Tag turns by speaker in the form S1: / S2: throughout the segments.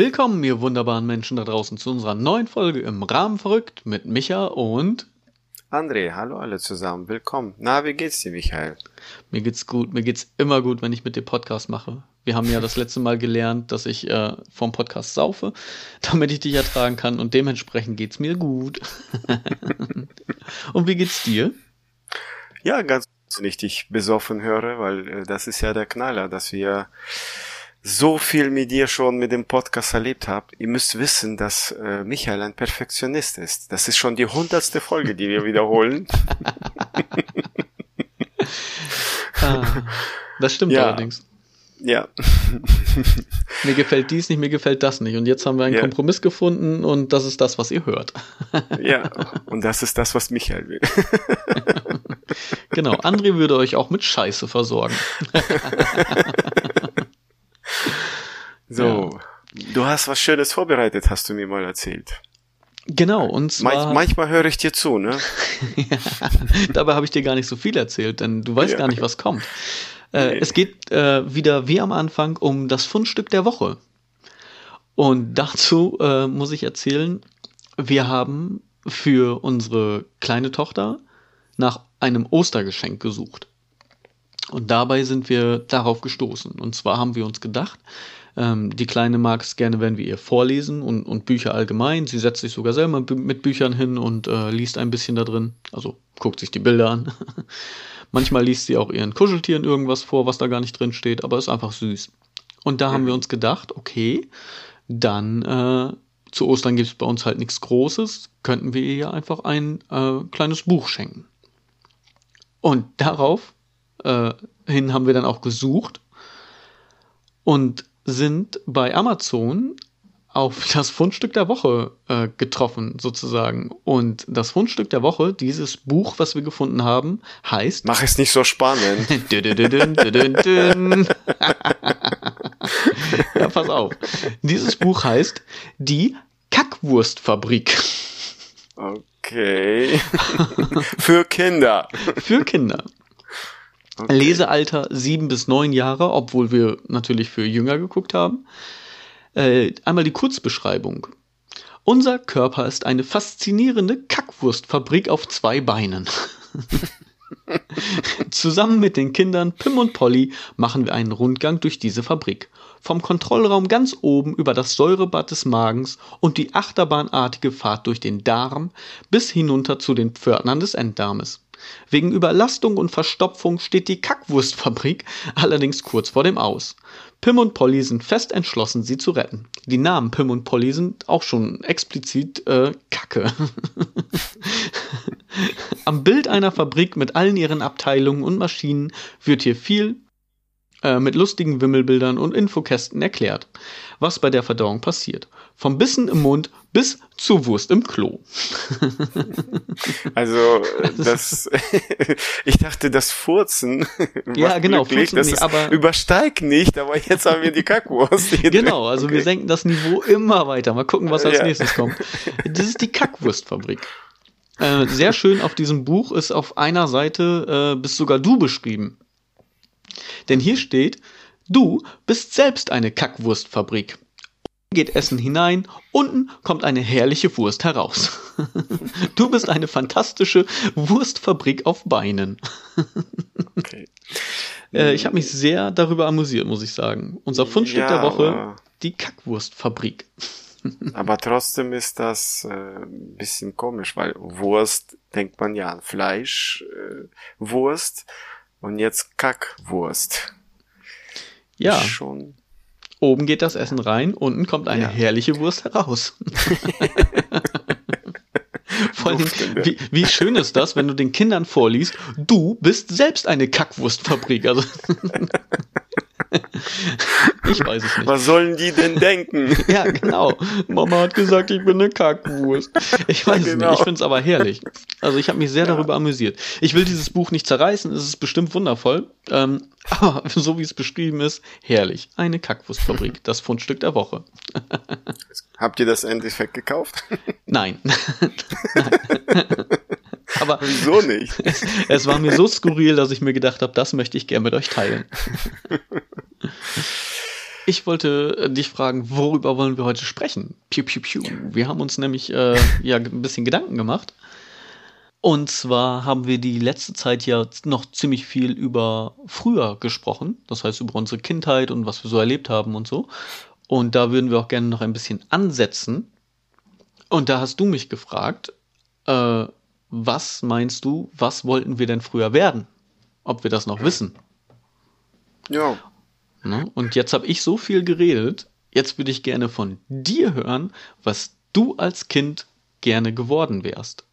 S1: Willkommen, ihr wunderbaren Menschen da draußen, zu unserer neuen Folge im Rahmen verrückt mit Micha und
S2: André. Hallo alle zusammen, willkommen. Na, wie geht's dir, Michael?
S1: Mir geht's gut, mir geht's immer gut, wenn ich mit dir Podcast mache. Wir haben ja das letzte Mal gelernt, dass ich äh, vom Podcast saufe, damit ich dich ertragen kann und dementsprechend geht's mir gut. und wie geht's dir?
S2: Ja, ganz wenn ich dich besoffen höre, weil äh, das ist ja der Knaller, dass wir so viel mit dir schon mit dem Podcast erlebt habt. Ihr müsst wissen, dass äh, Michael ein Perfektionist ist. Das ist schon die hundertste Folge, die wir wiederholen.
S1: ah, das stimmt ja. allerdings.
S2: Ja.
S1: mir gefällt dies nicht, mir gefällt das nicht. Und jetzt haben wir einen ja. Kompromiss gefunden und das ist das, was ihr hört.
S2: ja, und das ist das, was Michael will.
S1: genau, André würde euch auch mit Scheiße versorgen.
S2: So, ja. du hast was Schönes vorbereitet, hast du mir mal erzählt.
S1: Genau, und zwar.
S2: Manch, manchmal höre ich dir zu, ne?
S1: ja, dabei habe ich dir gar nicht so viel erzählt, denn du weißt ja. gar nicht, was kommt. Äh, nee. Es geht äh, wieder wie am Anfang um das Fundstück der Woche. Und dazu äh, muss ich erzählen, wir haben für unsere kleine Tochter nach einem Ostergeschenk gesucht. Und dabei sind wir darauf gestoßen. Und zwar haben wir uns gedacht, ähm, die Kleine mag es gerne, wenn wir ihr vorlesen und, und Bücher allgemein. Sie setzt sich sogar selber mit Büchern hin und äh, liest ein bisschen da drin. Also guckt sich die Bilder an. Manchmal liest sie auch ihren Kuscheltieren irgendwas vor, was da gar nicht drin steht, aber ist einfach süß. Und da haben wir uns gedacht, okay, dann äh, zu Ostern gibt es bei uns halt nichts Großes, könnten wir ihr einfach ein äh, kleines Buch schenken. Und darauf äh, hin haben wir dann auch gesucht und sind bei Amazon auf das Fundstück der Woche äh, getroffen, sozusagen. Und das Fundstück der Woche, dieses Buch, was wir gefunden haben, heißt.
S2: Mach es nicht so spannend.
S1: ja, pass auf. Dieses Buch heißt Die Kackwurstfabrik.
S2: Okay. Für Kinder.
S1: Für Kinder. Okay. Lesealter sieben bis neun Jahre, obwohl wir natürlich für jünger geguckt haben. Äh, einmal die Kurzbeschreibung. Unser Körper ist eine faszinierende Kackwurstfabrik auf zwei Beinen. Zusammen mit den Kindern Pim und Polly machen wir einen Rundgang durch diese Fabrik. Vom Kontrollraum ganz oben über das Säurebad des Magens und die achterbahnartige Fahrt durch den Darm bis hinunter zu den Pförtnern des Enddarmes. Wegen Überlastung und Verstopfung steht die Kackwurstfabrik allerdings kurz vor dem Aus. Pim und Polly sind fest entschlossen, sie zu retten. Die Namen Pim und Polly sind auch schon explizit äh, Kacke. Am Bild einer Fabrik mit allen ihren Abteilungen und Maschinen wird hier viel mit lustigen Wimmelbildern und Infokästen erklärt, was bei der Verdauung passiert. Vom Bissen im Mund bis zur Wurst im Klo.
S2: also das, ich dachte, das Furzen.
S1: Ja, genau,
S2: glücklich, Furzen nicht, aber übersteigt nicht, aber jetzt haben wir die Kackwurst.
S1: genau, also okay. wir senken das Niveau immer weiter. Mal gucken, was als ja. nächstes kommt. Das ist die Kackwurstfabrik. Äh, sehr schön auf diesem Buch ist auf einer Seite äh, bist sogar du beschrieben. Denn hier steht, du bist selbst eine Kackwurstfabrik. Geht Essen hinein, unten kommt eine herrliche Wurst heraus. du bist eine fantastische Wurstfabrik auf Beinen. okay. äh, ich habe mich sehr darüber amüsiert, muss ich sagen. Unser Fundstück ja, der Woche, die Kackwurstfabrik.
S2: aber trotzdem ist das äh, ein bisschen komisch, weil Wurst denkt man ja an Fleisch, äh, Wurst und jetzt Kackwurst.
S1: Ja. Schon. Oben geht das Essen rein, unten kommt eine ja. herrliche Wurst heraus. Vor allem, wie, wie schön ist das, wenn du den Kindern vorliest, du bist selbst eine Kackwurstfabrik. Also ich weiß es nicht.
S2: Was sollen die denn denken?
S1: ja, genau. Mama hat gesagt, ich bin eine Kackwurst. Ich weiß ja, genau. es nicht. Ich finde es aber herrlich. Also ich habe mich sehr ja. darüber amüsiert. Ich will dieses Buch nicht zerreißen. Es ist bestimmt wundervoll. Ähm, aber so wie es beschrieben ist, herrlich. Eine Kackwurstfabrik. Das Fundstück der Woche.
S2: Habt ihr das Endeffekt gekauft?
S1: Nein. Nein.
S2: Aber Wieso nicht?
S1: Es, es, war mir so skurril, dass ich mir gedacht habe, das möchte ich gerne mit euch teilen. Ich wollte äh, dich fragen, worüber wollen wir heute sprechen? Piu, piu, piu. Wir haben uns nämlich äh, ja ein bisschen Gedanken gemacht. Und zwar haben wir die letzte Zeit ja noch ziemlich viel über früher gesprochen. Das heißt über unsere Kindheit und was wir so erlebt haben und so. Und da würden wir auch gerne noch ein bisschen ansetzen. Und da hast du mich gefragt, äh, was meinst du, was wollten wir denn früher werden? Ob wir das noch wissen?
S2: Ja.
S1: Ne? Und jetzt habe ich so viel geredet. Jetzt würde ich gerne von dir hören, was du als Kind gerne geworden wärst.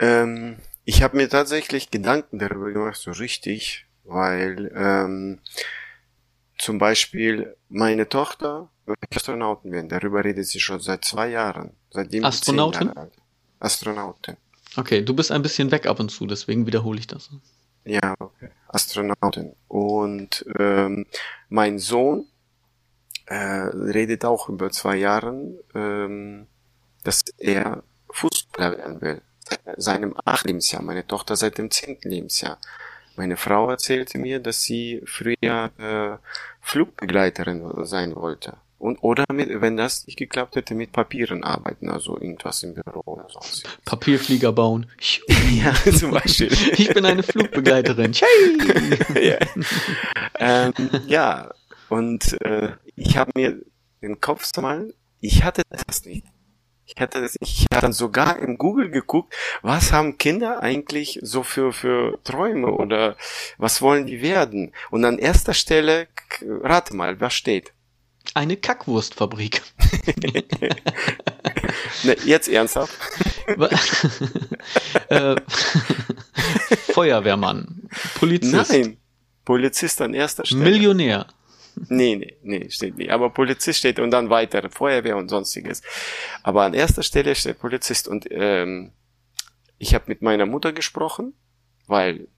S2: Ähm, ich habe mir tatsächlich Gedanken darüber gemacht, so richtig, weil ähm, zum Beispiel meine Tochter möchte Astronauten werden. Darüber redet sie schon seit zwei Jahren. Seitdem
S1: Astronautin?
S2: Jahre alt. Astronautin.
S1: Okay, du bist ein bisschen weg ab und zu, deswegen wiederhole ich das.
S2: Ja, okay. Astronautin. Und ähm, mein Sohn äh, redet auch über zwei Jahren, ähm, dass er Fußballer werden will. Seinem acht Lebensjahr, meine Tochter seit dem zehnten Lebensjahr. Meine Frau erzählte mir, dass sie früher äh, Flugbegleiterin sein wollte. Und oder mit, wenn das nicht geklappt hätte, mit Papieren arbeiten, also irgendwas im Büro oder sonst.
S1: Papierflieger bauen.
S2: ja, zum Beispiel.
S1: Ich bin eine Flugbegleiterin.
S2: Ja. Ähm, ja, und äh, ich habe mir den Kopf mal, ich hatte das nicht. Ich hatte das, ich habe dann sogar im Google geguckt, was haben Kinder eigentlich so für für Träume oder was wollen die werden? Und an erster Stelle, rate mal, was steht?
S1: Eine Kackwurstfabrik.
S2: Ne, jetzt ernsthaft?
S1: Äh, Feuerwehrmann. Polizist.
S2: Nein. Polizist an erster Stelle.
S1: Millionär.
S2: Nee, nee, nee, steht nicht. Aber Polizist steht und dann weiter, Feuerwehr und sonstiges. Aber an erster Stelle steht Polizist und ähm, ich habe mit meiner Mutter gesprochen, weil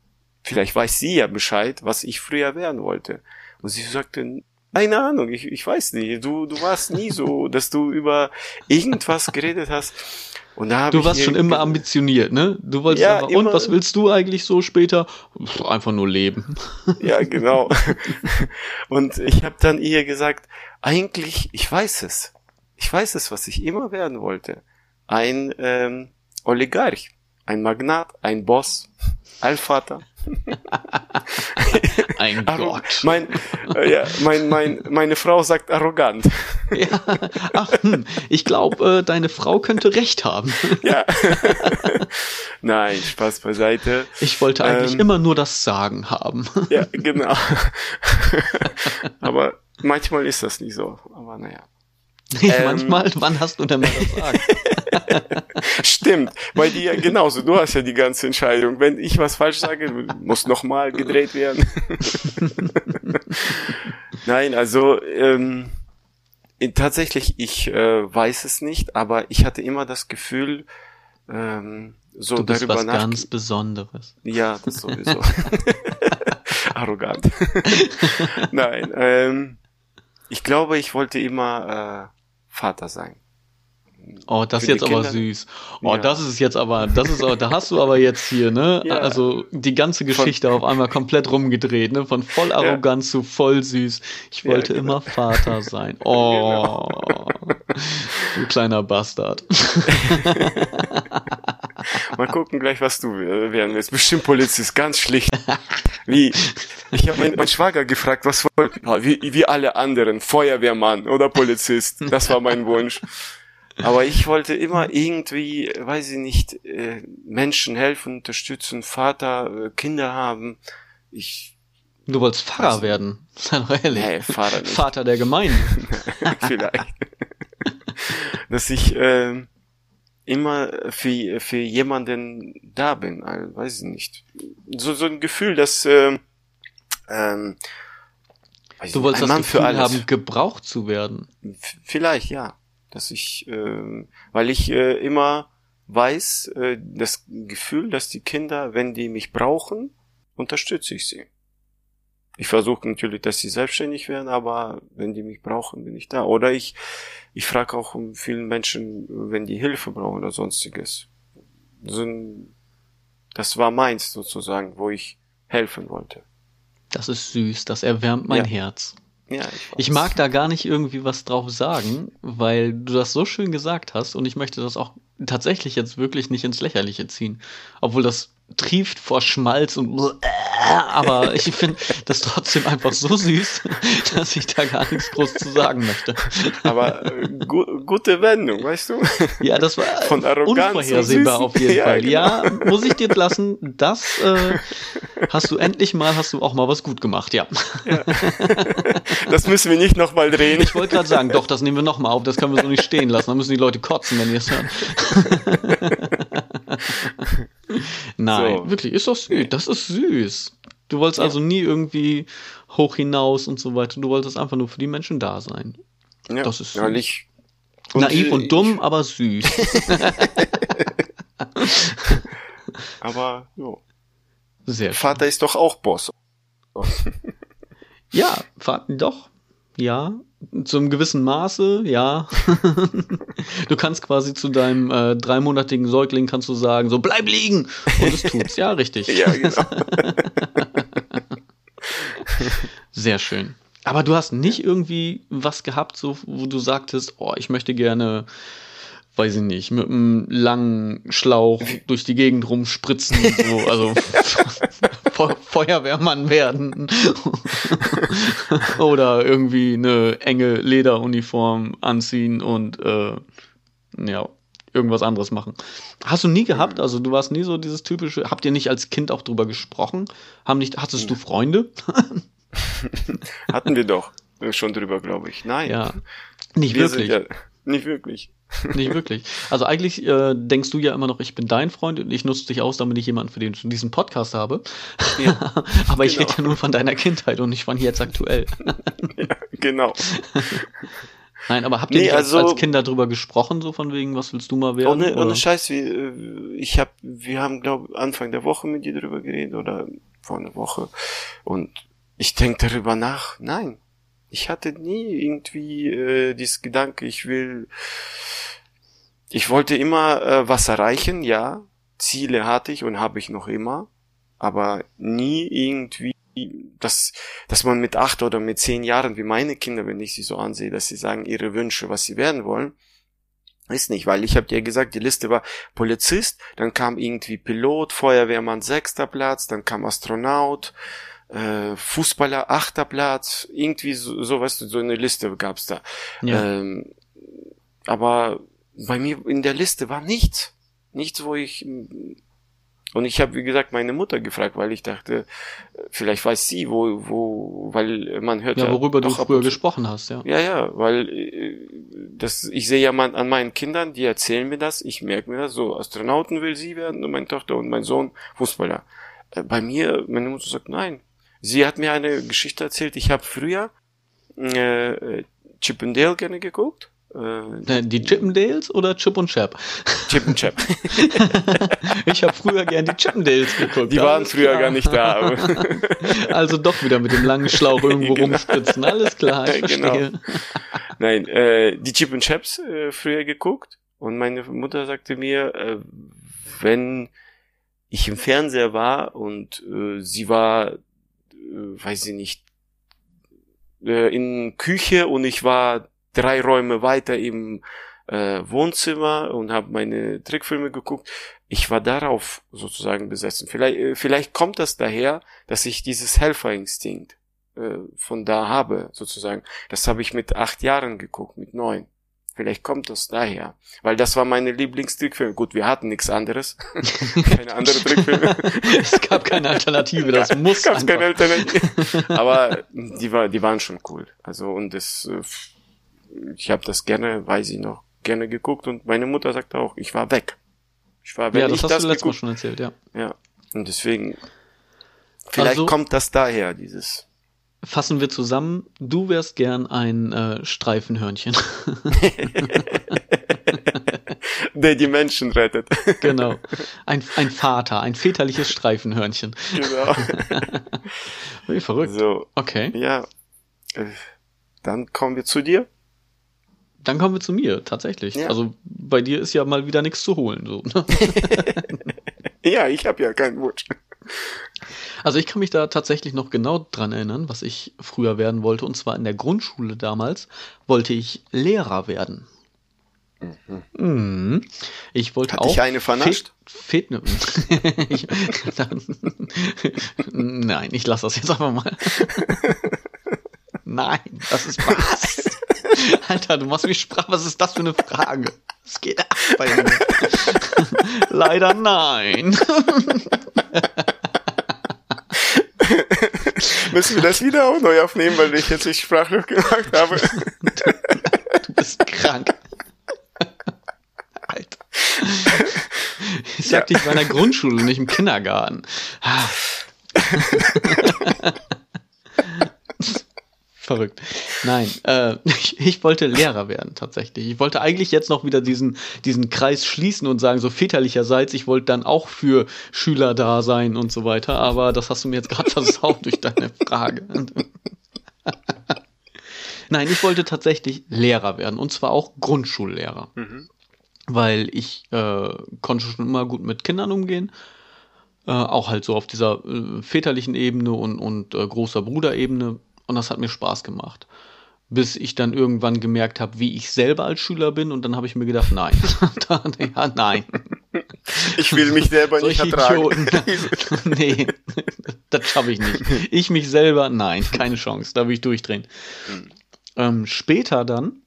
S2: vielleicht weiß sie ja Bescheid, was ich früher werden wollte. Und sie sagte, keine Ahnung, ich, ich weiß nicht, du, du warst nie so, dass du über irgendwas geredet hast. Und da hab
S1: Du warst schon immer ambitioniert, ne? Du wolltest
S2: Ja,
S1: einfach, und was willst du eigentlich so später? Pff, Einfach nur leben.
S2: Ja, genau. Und ich habe dann ihr gesagt, eigentlich, ich weiß es. Ich weiß es, was ich immer werden wollte. Ein ähm, Oligarch, ein Magnat, ein Boss, Allvater.
S1: Ein
S2: Arro-
S1: Gott.
S2: Mein, äh, ja, mein, mein, meine Frau sagt arrogant.
S1: Ja. Ach, hm, ich glaube, äh, deine Frau könnte recht haben.
S2: Ja. Nein, Spaß beiseite.
S1: Ich wollte eigentlich
S2: Ähm.
S1: immer nur das Sagen haben.
S2: Ja, genau. Aber manchmal ist das nicht so. Aber naja. Ähm.
S1: Manchmal, wann hast du denn mal das Sagen?
S2: Stimmt, bei dir genauso. Du hast ja die ganze Entscheidung. Wenn ich was falsch sage, muss nochmal gedreht werden. Nein, also ähm, tatsächlich, ich äh, weiß es nicht, aber ich hatte immer das Gefühl, ähm, so
S1: Du bist
S2: darüber
S1: was
S2: nach.
S1: ganz Besonderes.
S2: Ja, das sowieso. Arrogant. Nein, ähm, ich glaube, ich wollte immer äh, Vater sein.
S1: Oh, das ist jetzt aber
S2: Kinder-
S1: süß. Oh,
S2: Ja.
S1: das ist jetzt aber, das ist, aber- da hast du aber jetzt hier, ne?
S2: Ja.
S1: Also die ganze Geschichte auf einmal komplett rumgedreht, ne? Von voll arrogant zu voll süß. Ich
S2: Ja,
S1: wollte
S2: genau.
S1: immer Vater sein. Oh, du kleiner Bastard.
S2: Mal gucken gleich, was du äh, werden willst. Bestimmt Polizist, ganz schlicht. Wie? Ich habe meinen mein Schwager gefragt, was wollte ah, wie, wie alle anderen, Feuerwehrmann oder Polizist. Das war mein Wunsch. Aber ich wollte immer irgendwie, weiß ich nicht, äh, Menschen helfen, unterstützen, Vater, äh, Kinder haben. Ich,
S1: Du wolltest Pfarrer
S2: Also-
S1: werden. Sei doch ehrlich.
S2: nee, Vater nicht.
S1: Vater der Gemeinde.
S2: vielleicht. Dass ich ähm, immer für, für jemanden da bin, also, weiß ich nicht. So, so ein Gefühl, dass ähm, ähm, ich
S1: Du wolltest
S2: ein
S1: das
S2: Mann für
S1: Gefühl haben, gebraucht zu werden.
S2: Vielleicht, ja. Dass ich, ähm, weil ich äh, immer weiß, äh, das Gefühl, dass die Kinder, wenn die mich brauchen, unterstütze ich sie. Ich versuche natürlich, dass sie selbstständig werden, aber wenn die mich brauchen, bin ich da. Oder ich, ich frage auch um vielen Menschen, wenn die Hilfe brauchen oder sonstiges. Das war meins sozusagen, wo ich helfen wollte.
S1: Das ist süß, das erwärmt mein
S2: Ja.
S1: Herz. Ja, ich, ich, mag da gar nicht irgendwie was drauf sagen, weil du das so schön gesagt hast und ich möchte das auch tatsächlich jetzt wirklich nicht ins Lächerliche ziehen. Obwohl das trieft vor Schmalz und aber ich finde das trotzdem einfach so süß, dass ich da gar nichts groß zu sagen möchte.
S2: Aber äh, gu gute Wendung, weißt du?
S1: Ja, das war Von unvorhersehbar auf jeden ja, Fall. Genau. Ja, muss ich dir lassen. Das äh, hast du endlich mal, hast du auch mal was gut gemacht, ja. ja.
S2: Das müssen wir nicht nochmal drehen.
S1: Ich wollte gerade sagen, doch, das nehmen wir nochmal auf. Das können wir so nicht stehen lassen. Dann müssen die Leute kotzen, wenn die es hören. Nein, so. wirklich, ist doch süß. Das ist süß. Du wolltest ja. also nie irgendwie hoch hinaus und so weiter. Du wolltest einfach nur für die Menschen da sein.
S2: Ja, das ist süß. Ja, ich,
S1: und Naiv ich, und dumm, aber süß.
S2: aber, jo. Sehr Vater schön. ist doch auch Boss.
S1: ja, Vater, doch. Ja, zum gewissen Maße, ja. du kannst quasi zu deinem äh, dreimonatigen Säugling kannst du sagen, so bleib liegen und es tut's, ja, richtig. ja, genau. Sehr schön. Aber du hast nicht irgendwie was gehabt, so wo du sagtest, oh, ich möchte gerne weiß ich nicht, mit einem langen Schlauch durch die Gegend rumspritzen, so, also Feuerwehrmann werden oder irgendwie eine enge Lederuniform anziehen und äh, ja, irgendwas anderes machen. Hast du nie gehabt? Also du warst nie so dieses typische, habt ihr nicht als Kind auch drüber gesprochen? Haben nicht, hattest du Freunde?
S2: Hatten wir doch schon drüber, glaube ich. Nein.
S1: Ja. Nicht wir wirklich. Ja,
S2: nicht wirklich.
S1: Nicht wirklich. Also eigentlich äh, denkst du ja immer noch, ich bin dein Freund und ich nutze dich aus, damit ich jemanden für den ich diesen Podcast habe. Ja, Aber ich genau. rede ja nur von deiner Kindheit und nicht von jetzt aktuell.
S2: ja, genau.
S1: Nein, aber habt ihr nee, also, als Kinder drüber gesprochen, so von wegen, was willst du mal werden?
S2: Ohne, ohne Scheiß, wie, äh, ich hab, wir haben, glaube Anfang der Woche mit dir drüber geredet oder vor einer Woche. Und ich denke darüber nach, nein, ich hatte nie irgendwie äh, dieses Gedanke, ich will, ich wollte immer äh, was erreichen, ja, Ziele hatte ich und habe ich noch immer, aber nie irgendwie, dass, dass man mit acht oder mit zehn Jahren, wie meine Kinder, wenn ich sie so ansehe, dass sie sagen, ihre Wünsche, was sie werden wollen, ist nicht, weil ich habe dir gesagt, die Liste war Polizist, dann kam irgendwie Pilot, Feuerwehrmann sechster Platz, dann kam Astronaut, äh, Fußballer achter Platz, irgendwie so, so weißt du, so eine Liste gab's da. Ja. Ähm, aber bei mir in der Liste war nichts. Nichts, wo ich und ich habe, wie gesagt, meine Mutter gefragt, weil ich dachte, vielleicht weiß sie, wo, wo, weil man hört
S1: ja, worüber du früher gesprochen hast, ja.
S2: Ja, ja, weil äh, das, ich sehe ja man, an meinen Kindern, die erzählen mir das, ich merke mir das, so Astronauten will sie werden und meine Tochter und mein Sohn Fußballer. Äh, bei mir, meine Mutter sagt, nein, Sie hat mir eine Geschichte erzählt. Ich habe früher äh, Chip and Dale gerne geguckt.
S1: Äh, die Chippendales oder Chip und Chap?
S2: Chip und Chap.
S1: ich habe früher gern die Chippendales geguckt.
S2: Die waren früher klar. gar nicht da.
S1: also doch wieder mit dem langen Schlauch irgendwo genau. rumspritzen. Alles klar, ich genau. verstehe. Genau.
S2: Nein, äh, die Chip und Chaps äh, früher geguckt und meine Mutter sagte mir, äh, wenn ich im Fernseher war und äh, sie war äh, weiß ich nicht, äh, in Küche und ich war drei Räume weiter im äh, Wohnzimmer und habe meine Trickfilme geguckt. Ich war darauf sozusagen besessen. Vielleicht, äh, vielleicht kommt das daher, dass ich dieses Helferinstinkt äh, von da habe, sozusagen. Das habe ich mit acht Jahren geguckt, mit neun. Vielleicht kommt das daher. Weil das war meine Lieblingstrickfilme. Gut, wir hatten nichts anderes. keine andere Trickfilme.
S1: es gab keine Alternative, das ja, muss gab's keine
S2: Alternative. Aber die, war, die waren schon cool. Also und das, äh, ich habe das gerne, weiß ich noch, gerne geguckt und meine Mutter sagte auch, ich war weg. Ich war, wenn
S1: ja, das
S2: ich
S1: hast
S2: das
S1: du letztes Mal schon erzählt, ja.
S2: Ja. Und deswegen, vielleicht also, kommt das daher, dieses
S1: Fassen wir zusammen, du wärst gern ein äh, Streifenhörnchen.
S2: Der die Menschen rettet.
S1: genau. Ein, ein Vater, ein väterliches Streifenhörnchen. Genau. Wie verrückt.
S2: So.
S1: Okay.
S2: Ja. Äh, dann kommen wir zu dir.
S1: Dann kommen wir zu mir, tatsächlich. Ja. Also bei dir ist ja mal wieder nichts zu holen. So.
S2: ja, ich habe ja keinen Wunsch.
S1: Also ich kann mich da tatsächlich noch genau dran erinnern, was ich früher werden wollte. Und zwar in der Grundschule damals wollte ich Lehrer werden. Mhm. Mhm. Ich wollte
S2: Hat
S1: auch.
S2: dich eine vernascht?
S1: Fe Fe ich, Nein, ich lasse das jetzt einfach mal. Nein, das ist was. Alter, du machst mich sprach. Was ist das für eine Frage? Was geht ab bei mir? Leider nein.
S2: Müssen wir das wieder auch neu aufnehmen, weil ich jetzt nicht sprachlos gemacht habe?
S1: du bist krank. Alter. Ich sagte, ja. ich war in der Grundschule, nicht im Kindergarten. Verrückt. Nein, äh, ich, ich, wollte Lehrer werden tatsächlich. Ich wollte eigentlich jetzt noch wieder diesen, diesen Kreis schließen und sagen, so väterlicherseits, ich wollte dann auch für Schüler da sein und so weiter, aber das hast du mir jetzt gerade versaut durch deine Frage. Nein, ich wollte tatsächlich Lehrer werden und zwar auch Grundschullehrer. Mhm. Weil ich äh, konnte schon immer gut mit Kindern umgehen. Äh, auch halt so auf dieser äh, väterlichen Ebene und, und äh, großer Bruderebene und das hat mir Spaß gemacht. Bis ich dann irgendwann gemerkt habe, wie ich selber als Schüler bin und dann habe ich mir gedacht, nein. ja, nein.
S2: Ich will mich selber nicht ertragen.
S1: nee, das schaffe ich nicht. Ich mich selber, nein, keine Chance. Da will ich durchdrehen. Mhm. Ähm, später dann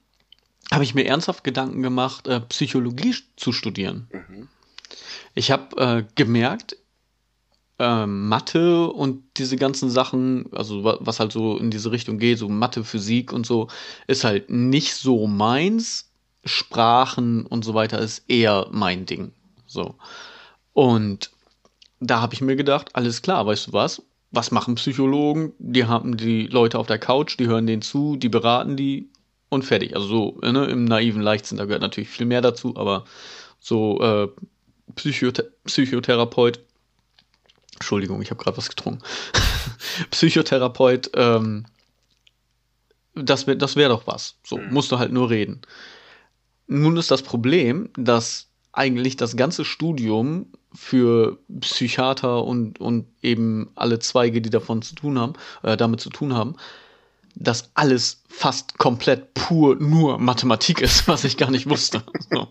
S1: habe ich mir ernsthaft Gedanken gemacht, äh, Psychologie zu studieren. Mhm. Ich habe äh, gemerkt, ähm, Mathe und diese ganzen Sachen, also was halt so in diese Richtung geht, so Mathe, Physik und so, ist halt nicht so meins. Sprachen und so weiter ist eher mein Ding. So. Und da habe ich mir gedacht, alles klar, weißt du was? Was machen Psychologen? Die haben die Leute auf der Couch, die hören denen zu, die beraten die und fertig. Also so ne, im naiven Leichtsinn, da gehört natürlich viel mehr dazu, aber so äh, Psychothe Psychotherapeut Entschuldigung, ich habe gerade was getrunken. Psychotherapeut, ähm, das wäre das wär doch was. So, mhm. musst du halt nur reden. Nun ist das Problem, dass eigentlich das ganze Studium für Psychiater und, und eben alle Zweige, die davon zu tun haben, äh, damit zu tun haben, dass alles fast komplett pur nur Mathematik ist, was ich gar nicht wusste. So.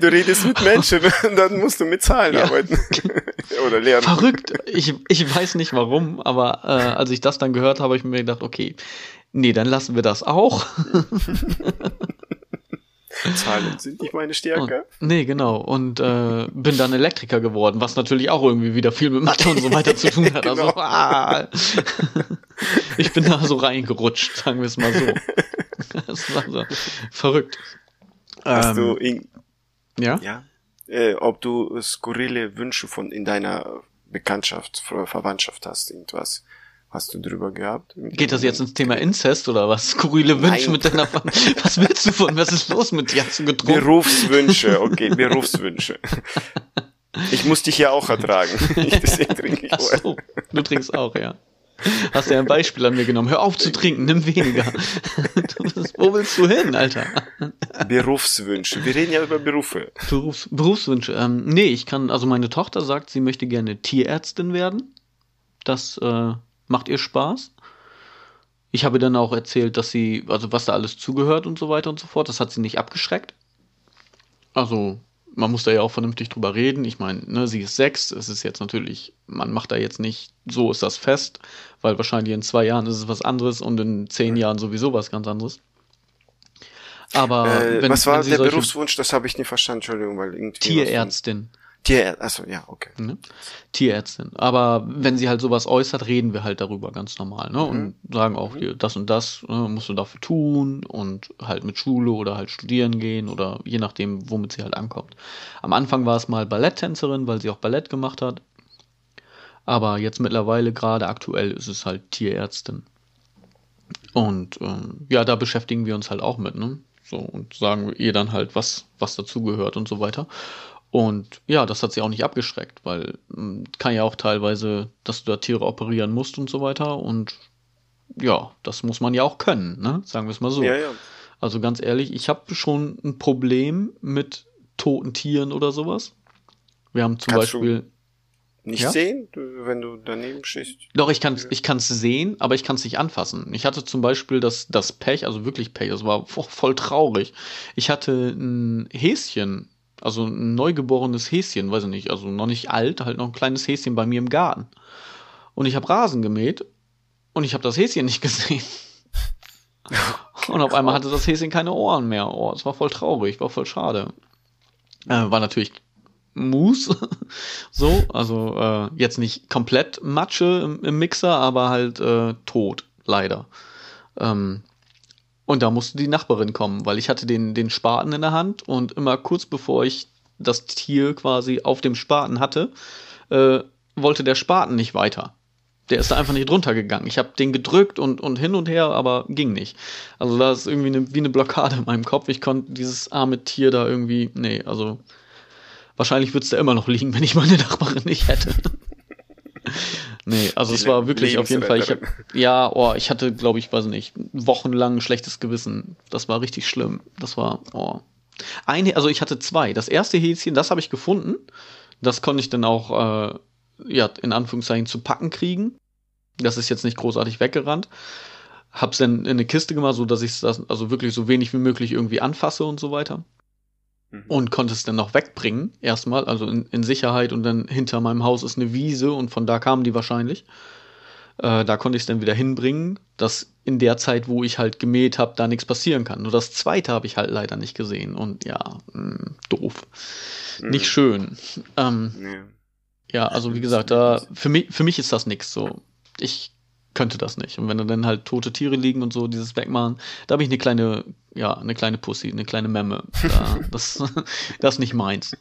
S2: Du redest mit Menschen dann musst du mit Zahlen ja. arbeiten. Oder lernen.
S1: Verrückt. Ich, ich weiß nicht warum, aber äh, als ich das dann gehört habe, habe ich mir gedacht, okay, nee, dann lassen wir das auch.
S2: Zahlen sind nicht meine Stärke.
S1: Und, nee, genau. Und äh, bin dann Elektriker geworden, was natürlich auch irgendwie wieder viel mit Mathe und so weiter zu tun hat. Also, genau. Also, ah, ich bin da so reingerutscht, sagen wir es mal so. Das war so verrückt.
S2: Hast ähm, du in,
S1: ja?
S2: Ja. Äh, ob du skurrile Wünsche von in deiner Bekanntschaft, Verwandtschaft hast, irgendwas. Hast du drüber gehabt?
S1: Geht das jetzt ins Thema Inzest oder was? Skurrile Wünsche mit deiner Ver Was willst du von? Was ist los mit dir? Hast du getrunken?
S2: Berufswünsche, okay, Berufswünsche. Ich muss dich ja auch ertragen. Ich, deswegen trinke ich
S1: Ach so, du trinkst auch, ja. Hast ja ein Beispiel an mir genommen. Hör auf zu trinken, nimm weniger. wo willst du hin, Alter?
S2: Berufswünsche. Wir reden ja über Berufe.
S1: Berufs Berufswünsche. Ähm, nee, ich kann, also meine Tochter sagt, sie möchte gerne Tierärztin werden. Das äh, macht ihr Spaß. Ich habe dann auch erzählt, dass sie, also was da alles zugehört und so weiter und so fort, das hat sie nicht abgeschreckt. Also man muss da ja auch vernünftig drüber reden. Ich meine, ne, sie ist sechs, es ist jetzt natürlich, man macht da jetzt nicht, so ist das fest, weil wahrscheinlich in zwei Jahren ist es was anderes und in zehn Jahren sowieso was ganz anderes. Aber
S2: äh, wenn, was war der Berufswunsch? Das habe ich nicht verstanden, Entschuldigung, weil irgendwie.
S1: Tierärztin.
S2: Tierärztin, achso, ja, okay.
S1: Ne? Tierärztin. Aber wenn sie halt sowas äußert, reden wir halt darüber ganz normal, ne? Und mhm. sagen auch hier, das und das ne, musst du dafür tun und halt mit Schule oder halt studieren gehen oder je nachdem, womit sie halt ankommt. Am Anfang war es mal Balletttänzerin, weil sie auch Ballett gemacht hat. Aber jetzt mittlerweile, gerade aktuell, ist es halt Tierärztin. Und ähm, ja, da beschäftigen wir uns halt auch mit, ne? So, und sagen ihr dann halt, was, was dazugehört und so weiter. Und ja, das hat sie auch nicht abgeschreckt, weil hm, kann ja auch teilweise, dass du da Tiere operieren musst und so weiter. Und ja, das muss man ja auch können, ne? Sagen wir es mal so.
S2: Ja, ja.
S1: Also ganz ehrlich, ich habe schon ein Problem mit toten Tieren oder sowas. Wir haben zum
S2: Kannst
S1: Beispiel.
S2: nicht ja? sehen, wenn du daneben stehst?
S1: Doch, ich kann es ich kann's sehen, aber ich kann es nicht anfassen. Ich hatte zum Beispiel das, das Pech, also wirklich Pech, es war voll traurig. Ich hatte ein Häschen, also ein neugeborenes Häschen, weiß ich nicht, also noch nicht alt, halt noch ein kleines Häschen bei mir im Garten. Und ich habe Rasen gemäht und ich habe das Häschen nicht gesehen. und auf einmal hatte das Häschen keine Ohren mehr. Oh, es war voll traurig, war voll schade. Äh, war natürlich Mousse. so, also äh, jetzt nicht komplett Matsche im, im Mixer, aber halt äh, tot, leider. Ähm, und da musste die Nachbarin kommen, weil ich hatte den, den Spaten in der Hand und immer kurz bevor ich das Tier quasi auf dem Spaten hatte, äh, wollte der Spaten nicht weiter. Der ist da einfach nicht drunter gegangen. Ich habe den gedrückt und, und hin und her, aber ging nicht. Also da ist irgendwie eine, wie eine Blockade in meinem Kopf. Ich konnte dieses arme Tier da irgendwie, nee, also Wahrscheinlich würde es da immer noch liegen, wenn ich meine Nachbarin nicht hätte. nee, also Die es war wirklich auf jeden Fall. Ich hab, ja, oh, ich hatte, glaube ich, weiß nicht, wochenlang ein schlechtes Gewissen. Das war richtig schlimm. Das war, oh. Eine, also ich hatte zwei. Das erste Häschen, das habe ich gefunden. Das konnte ich dann auch, äh, ja, in Anführungszeichen zu packen kriegen. Das ist jetzt nicht großartig weggerannt. Hab's dann in eine Kiste gemacht, so dass ich das also wirklich so wenig wie möglich irgendwie anfasse und so weiter mhm. und konnte es dann noch wegbringen, erstmal, also in, in, Sicherheit und dann hinter meinem Haus ist eine Wiese und von da kamen die wahrscheinlich. Äh, da konnte ich es dann wieder hinbringen, dass in der Zeit, wo ich halt gemäht habe, da nichts passieren kann. Nur das zweite habe ich halt leider nicht gesehen und ja, mh, mm, doof. Mhm. Nicht schön. Ähm, nee. Ja, also wie gesagt, da für mich, für mich ist das nichts so. Ich könnte das nicht. Und wenn dann halt tote Tiere liegen und so, dieses Wegmachen, da habe ich eine kleine, ja, eine kleine Pussy, eine kleine Memme. Da, das, das ist nicht meins.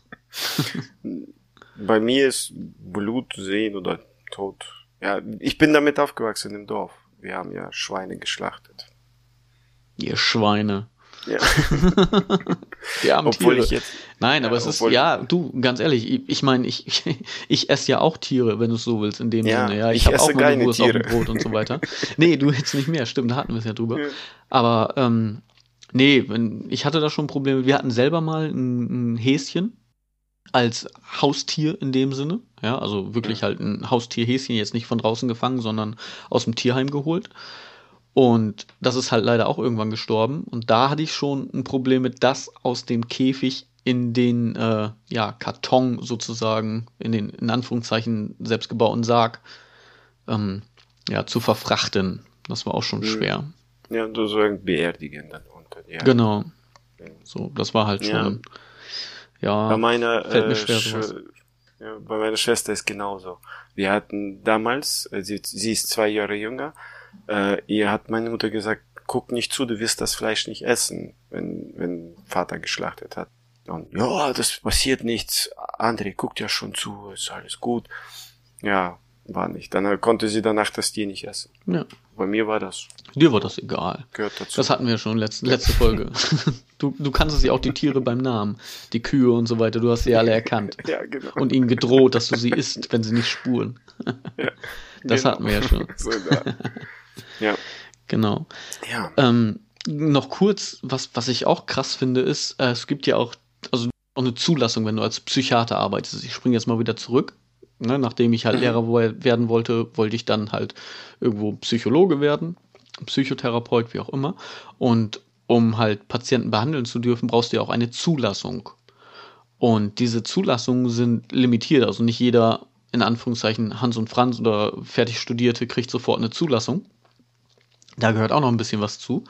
S2: Bei mir ist Blut sehen oder Tod. Ja, ich bin damit aufgewachsen im Dorf. Wir haben ja Schweine geschlachtet.
S1: Ihr Schweine.
S2: Ja.
S1: Die armen obwohl Tiere. ich jetzt. Nein, aber ja, es ist, ja, du, ganz ehrlich, ich, ich meine, ich, ich, ich esse ja auch Tiere, wenn du es so willst, in dem ja, Sinne. Ja, ich, ich habe auch meine Wurst Tiere. auf dem Brot und so weiter. nee, du jetzt nicht mehr, stimmt, da hatten wir es ja drüber. Ja. Aber, ähm, nee, wenn, ich hatte da schon Probleme. Wir hatten selber mal ein, ein Häschen als Haustier in dem Sinne. Ja, also wirklich ja. halt ein Haustierhäschen, jetzt nicht von draußen gefangen, sondern aus dem Tierheim geholt. Und das ist halt leider auch irgendwann gestorben. Und da hatte ich schon ein Problem mit, das aus dem Käfig in den äh, ja, Karton sozusagen, in den in Anführungszeichen selbstgebauten Sarg ähm, ja, zu verfrachten. Das war auch schon mhm. schwer.
S2: Ja, du sollst beerdigen dann unter. Ja.
S1: Genau. So, das war halt schon. Ja,
S2: ja bei meiner, fällt mir äh, schwer sowas. Ja, bei meiner Schwester ist genauso. Wir hatten damals, äh, sie, sie ist zwei Jahre jünger, äh, ihr hat meine Mutter gesagt, guck nicht zu, du wirst das Fleisch nicht essen, wenn, wenn Vater geschlachtet hat. Und ja, das passiert nichts. André guckt ja schon zu, ist alles gut. Ja, war nicht. Dann konnte sie danach das Tier nicht essen. Ja. Bei mir war das.
S1: Dir war das egal.
S2: Gehört dazu.
S1: Das hatten wir schon letzte, letzte Folge. du, du kannst ja auch die Tiere beim Namen. Die Kühe und so weiter. Du hast sie alle erkannt.
S2: ja, genau.
S1: Und ihnen gedroht, dass du sie isst, wenn sie nicht spuren. ja, das genau. hatten wir ja schon. so,
S2: ja.
S1: Genau.
S2: Ja.
S1: Ähm, noch kurz, was, was ich auch krass finde, ist, äh, es gibt ja auch, also auch eine Zulassung, wenn du als Psychiater arbeitest. Ich springe jetzt mal wieder zurück. Ne, nachdem ich halt mhm. Lehrer werden wollte, wollte ich dann halt irgendwo Psychologe werden, Psychotherapeut, wie auch immer. Und um halt Patienten behandeln zu dürfen, brauchst du ja auch eine Zulassung. Und diese Zulassungen sind limitiert. Also nicht jeder, in Anführungszeichen, Hans und Franz oder fertig Studierte kriegt sofort eine Zulassung. Da gehört auch noch ein bisschen was zu.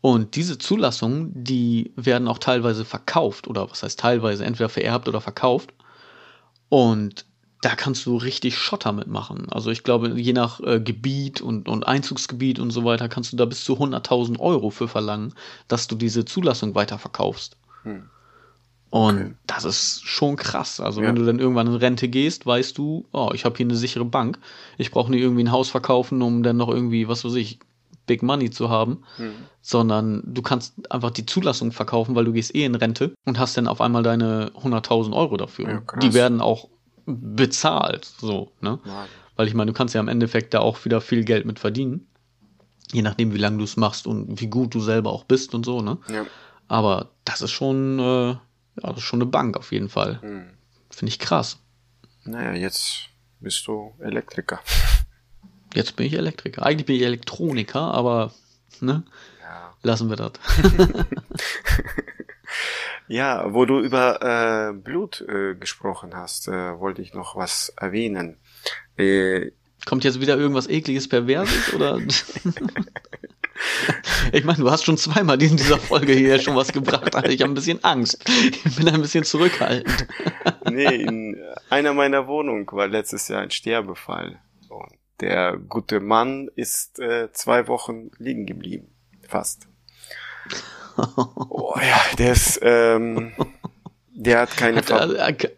S1: Und diese Zulassungen, die werden auch teilweise verkauft oder was heißt teilweise, entweder vererbt oder verkauft. Und da kannst du richtig Schotter mitmachen. Also ich glaube, je nach äh, Gebiet und, und Einzugsgebiet und so weiter kannst du da bis zu 100.000 Euro für verlangen, dass du diese Zulassung weiterverkaufst. Hm. Und okay. das ist schon krass. Also ja. wenn du dann irgendwann in Rente gehst, weißt du, oh, ich habe hier eine sichere Bank. Ich brauche nicht irgendwie ein Haus verkaufen, um dann noch irgendwie, was weiß ich, Big Money zu haben, mhm. sondern du kannst einfach die Zulassung verkaufen, weil du gehst eh in Rente und hast dann auf einmal deine 100.000 Euro dafür. Ja, die werden auch bezahlt, so, ne? Ja. Weil ich meine, du kannst ja im Endeffekt da auch wieder viel Geld mit verdienen. Je nachdem, wie lange du es machst und wie gut du selber auch bist und so, ne?
S2: Ja.
S1: Aber das ist schon, äh, ja, das ist schon eine Bank auf jeden Fall. Mhm. Finde ich krass.
S2: Naja, jetzt bist du Elektriker.
S1: Jetzt bin ich Elektriker. Eigentlich bin ich Elektroniker, aber ne? Ja. Lassen wir das.
S2: ja, wo du über äh, Blut äh, gesprochen hast, äh, wollte ich noch was erwähnen.
S1: Äh, Kommt jetzt wieder irgendwas ekliges, perverses oder? ich meine, du hast schon zweimal in dieser Folge hier schon was gebracht. Also ich habe ein bisschen Angst. Ich bin ein bisschen zurückhaltend.
S2: nee, in einer meiner Wohnungen war letztes Jahr ein Sterbefall. Der gute Mann ist äh, zwei Wochen liegen geblieben. Fast. Oh ja, der ist, ähm, der hat keine hat,
S1: Ver äh,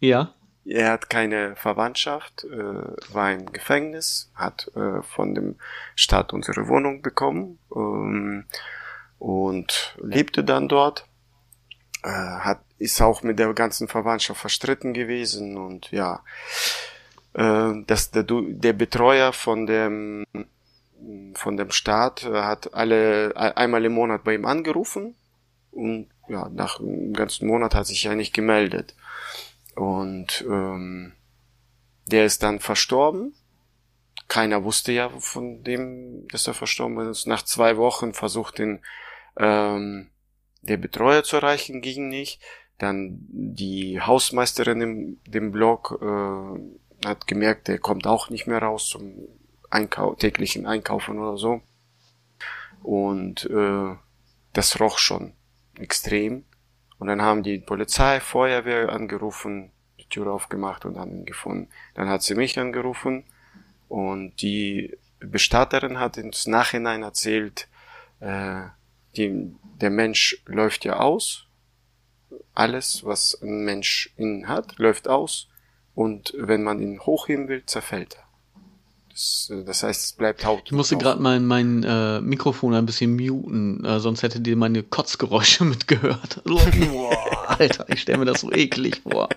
S1: ja.
S2: Er hat keine Verwandtschaft, äh, war im Gefängnis, hat äh, von dem Staat unsere Wohnung bekommen ähm, und lebte dann dort. Äh, hat ist auch mit der ganzen Verwandtschaft verstritten gewesen und ja, äh, dass der, der Betreuer von dem von dem Staat hat alle einmal im Monat bei ihm angerufen und ja nach einem ganzen Monat hat sich ja nicht gemeldet und ähm, der ist dann verstorben. Keiner wusste ja von dem, dass er verstorben ist. Nach zwei Wochen versucht den ähm, der Betreuer zu erreichen, ging nicht. Dann die Hausmeisterin im dem Blog äh, hat gemerkt, der kommt auch nicht mehr raus zum Einkau täglichen Einkaufen oder so. Und äh, das roch schon extrem. Und dann haben die Polizei, Feuerwehr angerufen, die Tür aufgemacht und haben ihn gefunden. Dann hat sie mich angerufen und die Bestatterin hat ins Nachhinein erzählt, äh, die, der Mensch läuft ja aus. Alles, was ein Mensch innen hat, läuft aus. Und wenn man ihn hochheben will, zerfällt er. Das, äh, das heißt, es bleibt Haut.
S1: Ich musste gerade mein, mein äh, Mikrofon ein bisschen muten, äh, sonst hättet ihr meine Kotzgeräusche mitgehört. Boah, Alter, ich stelle mir das so eklig vor.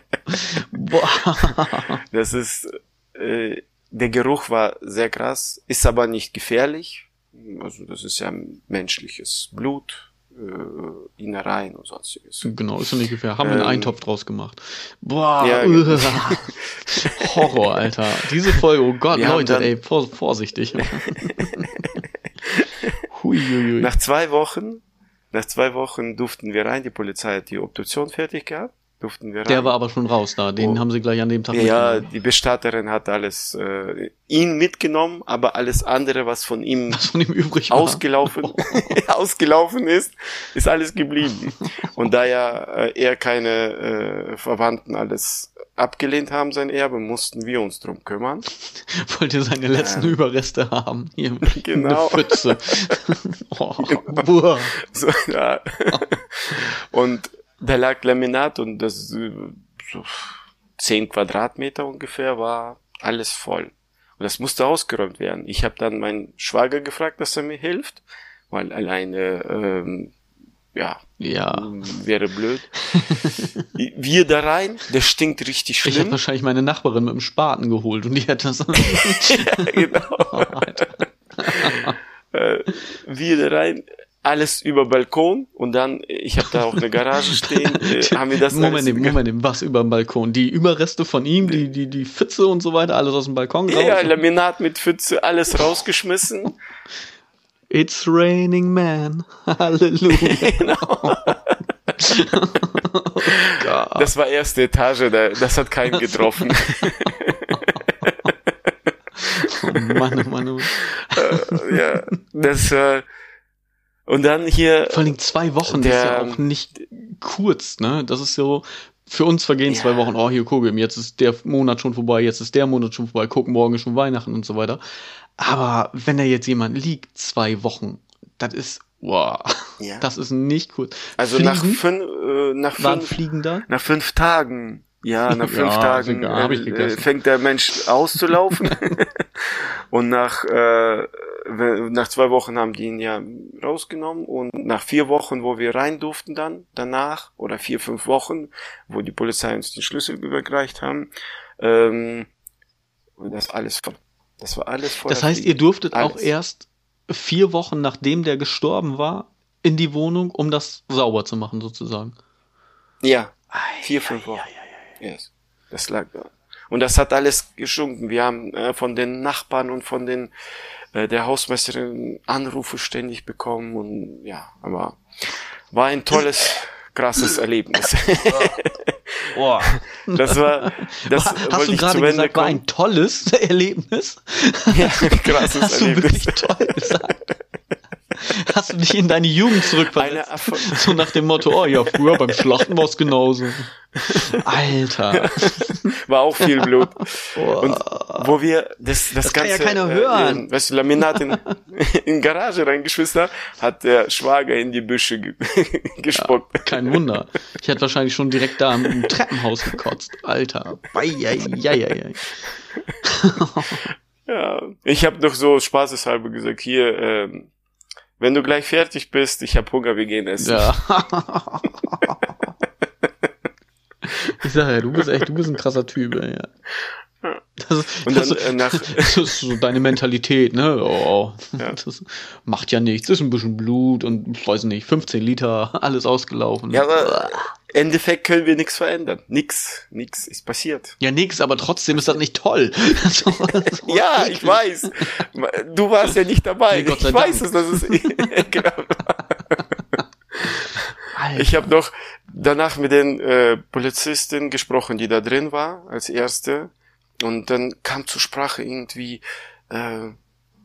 S2: Boah. Das ist, äh, der Geruch war sehr krass, ist aber nicht gefährlich. Also das ist ja menschliches Blut, äh, Innereien und sonstiges.
S1: Genau, ist ja nicht gefährlich. Haben wir einen ähm, Eintopf draus gemacht. Boah, ja, genau. Horror, Alter. Diese Folge, oh Gott, wir Leute, ey, vor, vorsichtig.
S2: Nach zwei Wochen, nach zwei Wochen durften wir rein, die Polizei hat die Obduktion fertig gehabt durften wir rein.
S1: Der war aber schon raus da, den oh. haben sie gleich an dem Tag
S2: Ja, die Bestatterin hat alles, äh, ihn mitgenommen, aber alles andere, was von ihm,
S1: was von ihm übrig
S2: ausgelaufen, oh. ausgelaufen ist, ist alles geblieben. Und da ja äh, er keine äh, Verwandten alles abgelehnt haben, sein Erbe, mussten wir uns drum kümmern.
S1: Wollte seine letzten ähm, Überreste haben. Hier
S2: genau.
S1: Eine Pfütze. oh, genau.
S2: so, ja. Und da lag Laminat und das so zehn Quadratmeter ungefähr war alles voll. Und das musste ausgeräumt werden. Ich habe dann meinen Schwager gefragt, dass er mir hilft, weil alleine ähm, ja,
S1: ja,
S2: wäre blöd. Wir da rein, der stinkt richtig schlimm. Ich
S1: hätte wahrscheinlich meine Nachbarin mit dem Spaten geholt und die hätte das. ja, genau.
S2: Oh, äh, wir da rein, alles über Balkon und dann, ich habe da auch eine Garage stehen, äh, haben wir das
S1: Moment, alles Moment, was über dem Balkon? Die Überreste von ihm, die, die, die Pfütze und so weiter, alles aus dem Balkon
S2: raus? Ja, Laminat mit Pfütze, alles rausgeschmissen.
S1: It's raining man. Halleluja. genau.
S2: oh das war erste Etage, das hat keinen getroffen. oh Mann, oh Mann, oh Mann. Äh, ja, das war, äh, und dann hier.
S1: Vor allem zwei Wochen der, ist ja auch nicht kurz, ne? Das ist so, für uns vergehen ja. zwei Wochen, oh hier gucke, jetzt ist der Monat schon vorbei, jetzt ist der Monat schon vorbei, guck, morgen ist schon Weihnachten und so weiter. Aber wenn da jetzt jemand liegt, zwei Wochen, das ist, wow, ja. das ist nicht kurz.
S2: Also Fliegen, nach fünf, äh, nach
S1: fünf, Fliegen
S2: nach fünf Tagen, ja, nach fünf ja, Tagen äh, fängt der Mensch auszulaufen. und nach, äh, nach zwei Wochen haben die ihn ja rausgenommen und nach vier Wochen, wo wir rein durften dann, danach, oder vier, fünf Wochen, wo die Polizei uns den Schlüssel übergereicht haben, ähm, und das alles, das war alles
S1: voll. Das heißt, ihr durftet alles. auch erst vier Wochen nachdem der gestorben war, in die Wohnung, um das sauber zu machen, sozusagen.
S2: Ja, vier, fünf Wochen. Yes. Das lag da. Und das hat alles geschunken. Wir haben äh, von den Nachbarn und von den äh, der Hausmeisterin Anrufe ständig bekommen und ja, aber war ein tolles, krasses Erlebnis.
S1: Boah.
S2: Das war, das
S1: Hast
S2: wollte
S1: du gerade gesagt, war
S2: kommen.
S1: ein tolles Erlebnis?
S2: Ja, krasses
S1: Hast du
S2: Erlebnis.
S1: wirklich toll gesagt? Hast du dich in deine Jugend zurückversetzt? So nach dem Motto, oh ja, früher beim Schlachten war es genauso. Alter.
S2: War auch viel Blut. Und wo wir das, das,
S1: Das kann
S2: ganze
S1: ja keiner hören.
S2: in, weißt du, Laminat in, in Garage reingeschmissen hat, hat der Schwager in die Büsche ge gespuckt.
S1: Kein Wunder. Ich hätte wahrscheinlich schon direkt da im, Treppenhaus gekotzt. Alter. Eieieiei.
S2: Ja, ich habe noch so spaßeshalber gesagt, hier, ähm, wenn du gleich fertig bist, ich habe Hunger, wir gehen essen.
S1: Ja. Ich sag ja, du bist echt, du bist ein krasser Typ, ey, ja. Das, ist-
S2: Und
S1: das,
S2: dann äh, nach,
S1: das ist so deine Mentalität, ne? Oh,
S2: Ja.
S1: das macht ja nichts, ist ein bisschen Blut und ich weiß nicht, 15 Liter, alles ausgelaufen.
S2: ja, aber im Endeffekt können wir nichts verändern. Nix, nix ist passiert.
S1: Ja, nix, aber trotzdem ist das nicht toll. So- so
S2: Ja, ich weiß. Du warst ja nicht dabei.
S1: Nee,
S2: ich weiß
S1: Dank.
S2: es, dass es genau.
S1: Alter.
S2: Ich habe noch danach mit den äh, Polizisten gesprochen, die da drin war, als erste. Und dann kam zur Sprache irgendwie, äh,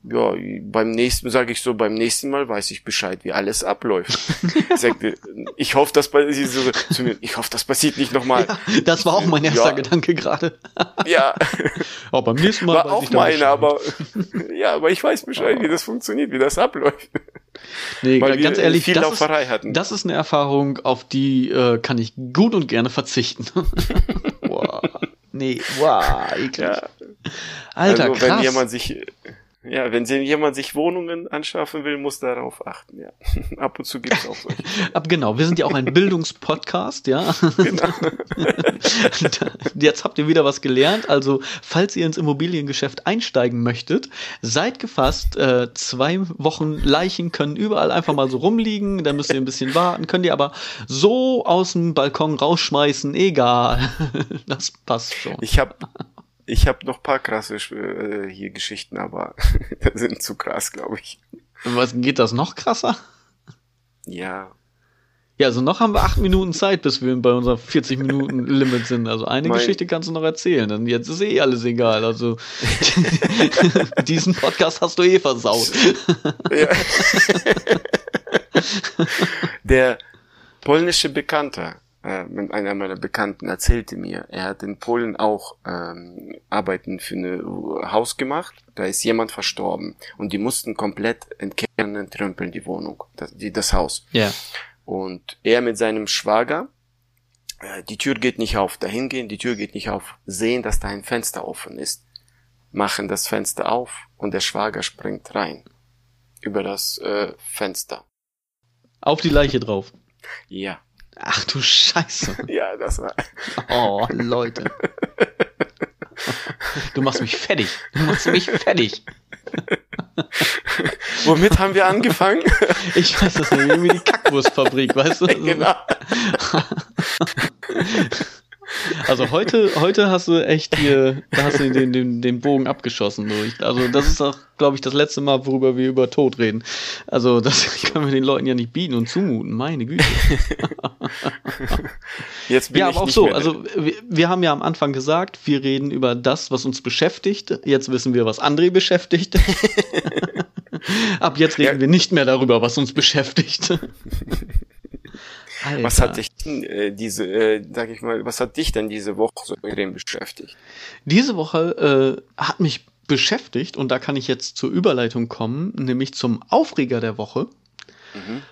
S2: ja, beim nächsten, sage ich so, beim nächsten Mal weiß ich Bescheid, wie alles abläuft. Ich sagte, ich hoffe, das passiert so, zu mir, ich hoffe, das passiert nicht nochmal.
S1: ja, das war auch mein erster
S2: Ja.
S1: Gedanke gerade.
S2: Ja,
S1: Aber beim nächsten Mal
S2: war
S1: weiß
S2: auch
S1: ich
S2: meine,
S1: Bescheid.
S2: aber ja, aber ich weiß Bescheid, wie das funktioniert, wie das abläuft.
S1: nee,
S2: Weil
S1: ganz ehrlich,
S2: viel
S1: das
S2: Lauferei
S1: ist,
S2: hatten.
S1: das ist eine Erfahrung, auf die äh, kann ich gut und gerne verzichten. wow. Nee, wow, eklig.
S2: Ja.
S1: Alter,
S2: also wenn
S1: krass.
S2: jemand sich ja, wenn jemand sich Wohnungen anschaffen will, muss darauf achten, ja. Ab und zu gibt's auch solche.
S1: Ab, genau, wir sind ja auch ein Bildungspodcast, ja.
S2: Genau.
S1: Jetzt habt ihr wieder was gelernt. Also, falls ihr ins Immobiliengeschäft einsteigen möchtet, seid gefasst. Äh, zwei Wochen Leichen können überall einfach mal so rumliegen. Da müsst ihr ein bisschen warten. Könnt ihr aber so aus dem Balkon rausschmeißen. Egal. Das passt schon.
S2: Ich habe ich hab noch paar krasse äh, hier Geschichten, aber das sind zu krass, glaube ich.
S1: Was geht das noch krasser?
S2: Ja.
S1: Ja, also noch haben wir acht Minuten Zeit, bis wir bei unserem 40 Minuten Limit sind. Also eine
S2: Mein-
S1: Geschichte kannst du noch erzählen. Dann jetzt ist eh alles egal. Also diesen Podcast hast du eh versaut.
S2: ja. Der polnische Bekannte, äh, einer meiner Bekannten erzählte mir, er hat in Polen auch ähm, Arbeiten für ein Haus gemacht. Da ist jemand verstorben und die mussten komplett entkernen, entrümpeln die Wohnung, das, die, das Haus.
S1: Ja.
S2: Und er mit seinem Schwager, äh, die Tür geht nicht auf, dahin gehen, die Tür geht nicht auf, sehen, dass da ein Fenster offen ist, machen das Fenster auf und der Schwager springt rein über das äh, Fenster.
S1: Auf die Leiche drauf.
S2: Ja,
S1: Ach du Scheiße.
S2: ja, das war.
S1: Oh, Leute. Du machst mich fertig. Du machst mich fertig.
S2: Womit haben wir angefangen?
S1: Ich weiß das nicht. Irgendwie die Kackwurstfabrik, weißt du?
S2: genau.
S1: Also heute, heute hast du echt hier, da hast du den, den, den Bogen abgeschossen. So. Also das ist auch, glaube ich, das letzte Mal, worüber wir über Tod reden. Also das können wir den Leuten ja nicht bieten und zumuten. Meine Güte.
S2: Jetzt bin
S1: ja,
S2: ich
S1: aber auch so. Also wir, wir haben ja am Anfang gesagt, wir reden über das, was uns beschäftigt. Jetzt wissen wir, was André beschäftigt. Ab jetzt reden
S2: Ja.
S1: wir nicht mehr darüber, was uns beschäftigt. Alter.
S2: Was hat dich denn, äh, diese, äh, sag ich mal, was hat dich denn diese Woche so extrem beschäftigt?
S1: Diese Woche äh, hat mich beschäftigt und da kann ich jetzt zur Überleitung kommen, nämlich zum Aufreger der Woche.
S2: Mhm.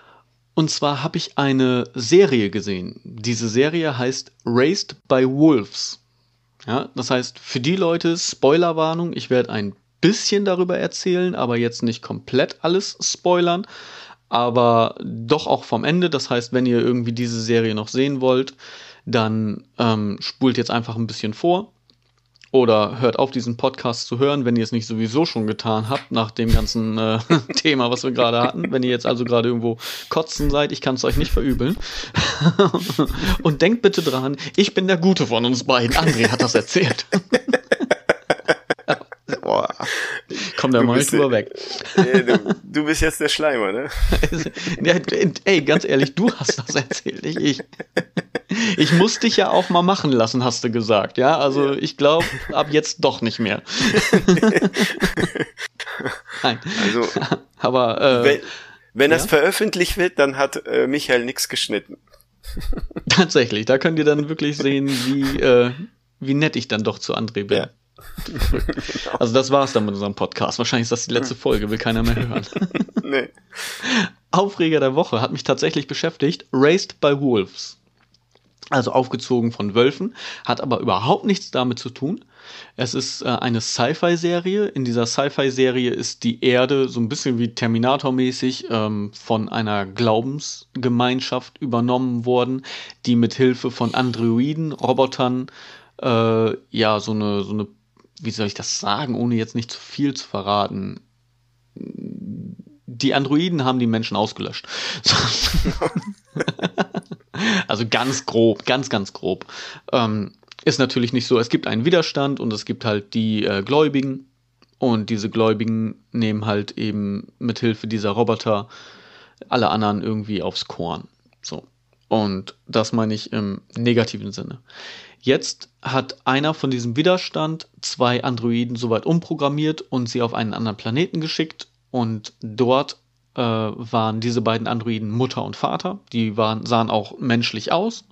S1: Und zwar habe ich eine Serie gesehen. Diese Serie heißt Raised by Wolves. Ja, das heißt, für die Leute, Spoilerwarnung, ich werde ein bisschen darüber erzählen, aber jetzt nicht komplett alles spoilern, aber doch auch vom Ende. Das heißt, wenn ihr irgendwie diese Serie noch sehen wollt, dann ähm, spult jetzt einfach ein bisschen vor. oder hört auf, diesen Podcast zu hören, wenn ihr es nicht sowieso schon getan habt, nach dem ganzen äh, Thema, was wir gerade hatten. Wenn ihr jetzt also gerade irgendwo kotzen seid, ich kann es euch nicht verübeln. Und denkt bitte dran, ich bin der Gute von uns beiden. André hat das erzählt. Boah. Komm da mal drüber weg.
S2: du, du, bist jetzt der Schleimer, ne?
S1: Ey, ganz ehrlich, du hast das erzählt, nicht ich. Ich muss dich ja auch mal machen lassen, hast du gesagt, ja? Also ja. ich glaube, ab jetzt doch nicht mehr. Nein. Also, aber
S2: äh, wenn, wenn ja? das veröffentlicht wird, dann hat äh, Michael nichts geschnitten.
S1: Tatsächlich, da könnt ihr dann wirklich sehen, wie, äh, wie nett ich dann doch zu André bin. Ja. Also das war's dann mit unserem Podcast. Wahrscheinlich ist das die letzte Folge, will keiner mehr hören. nee. Aufreger der Woche hat mich tatsächlich beschäftigt. Raised by Wolves. Also aufgezogen von Wölfen, hat aber überhaupt nichts damit zu tun. Es ist äh, eine Sci-Fi-Serie. In dieser Sci-Fi-Serie ist die Erde so ein bisschen wie Terminator-mäßig ähm, von einer Glaubensgemeinschaft übernommen worden, die mit Hilfe von Androiden, Robotern, äh, ja, so eine, so eine wie soll ich das sagen, ohne jetzt nicht zu viel zu verraten. Die Androiden haben die Menschen ausgelöscht. also ganz grob, ganz, ganz grob. Ähm, ist natürlich nicht so. Es gibt einen Widerstand und es gibt halt die äh, Gläubigen. Und diese Gläubigen nehmen halt eben mit Hilfe dieser Roboter alle anderen irgendwie aufs Korn. So. Und das meine ich im negativen Sinne. Jetzt hat einer von diesem Widerstand zwei Androiden soweit umprogrammiert und sie auf einen anderen Planeten geschickt und dort äh, waren diese beiden Androiden Mutter und Vater. Die waren, sahen auch menschlich aus,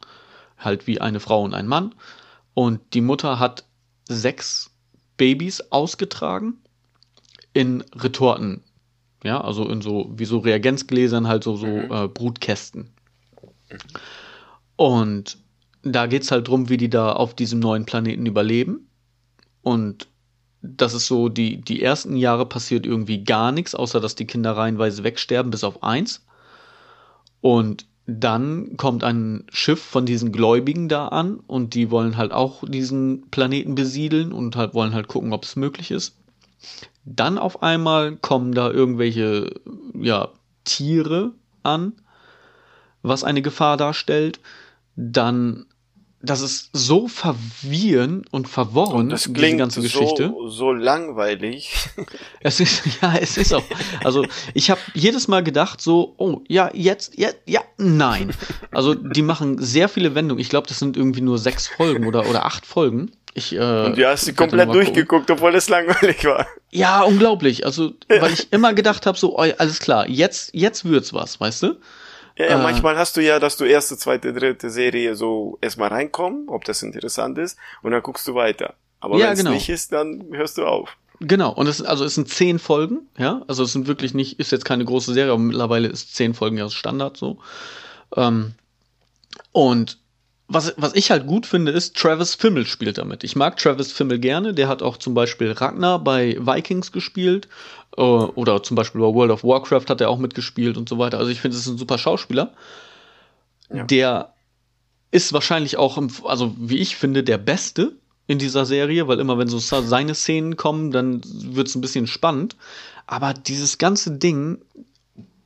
S1: halt wie eine Frau und ein Mann. Und die Mutter hat sechs Babys ausgetragen in Retorten. Ja, also in so, wie so Reagenzgläsern, halt so, so mhm. äh, Brutkästen. Und da geht es halt drum, wie die da auf diesem neuen Planeten überleben. Und das ist so, die, die ersten Jahre passiert irgendwie gar nichts, außer dass die Kinder reihenweise wegsterben, bis auf eins. Und dann kommt ein Schiff von diesen Gläubigen da an und die wollen halt auch diesen Planeten besiedeln und halt wollen halt gucken, ob es möglich ist. Dann auf einmal kommen da irgendwelche, ja, Tiere an, was eine Gefahr darstellt. Dann das ist so verwirrend und verworren, und
S2: das klingt diese ganze Geschichte. So, so langweilig.
S1: Es ist, ja, es ist auch. Also, ich habe jedes Mal gedacht, so, oh, ja, jetzt, ja, ja, nein. Also, die machen sehr viele Wendungen. Ich glaube, das sind irgendwie nur sechs Folgen oder, oder acht Folgen. Ich,
S2: äh, und du hast sie komplett durchgeguckt, obwohl es langweilig war.
S1: Ja, unglaublich. Also, weil ich immer gedacht habe, so, oh, alles klar, jetzt, jetzt wird's was, weißt du?
S2: Ja, ja, äh, manchmal hast du ja, dass du erste, zweite, dritte Serie so erstmal reinkommen, ob das interessant ist, und dann guckst du weiter. Aber ja, wenn es genau. nicht ist, dann hörst du auf.
S1: Genau, und es, also es sind zehn Folgen, ja, also es sind wirklich nicht, ist jetzt keine große Serie, aber mittlerweile ist zehn Folgen ja Standard so. Ähm, und was, was ich halt gut finde, ist, Travis Fimmel spielt damit. Ich mag Travis Fimmel gerne. Der hat auch zum Beispiel Ragnar bei Vikings gespielt. Äh, oder zum Beispiel bei World of Warcraft hat er auch mitgespielt und so weiter. Also ich finde, es ist ein super Schauspieler. Ja. Der ist wahrscheinlich auch, im, also wie ich finde, der Beste in dieser Serie, weil immer wenn so seine Szenen kommen, dann wird es ein bisschen spannend. Aber dieses ganze Ding,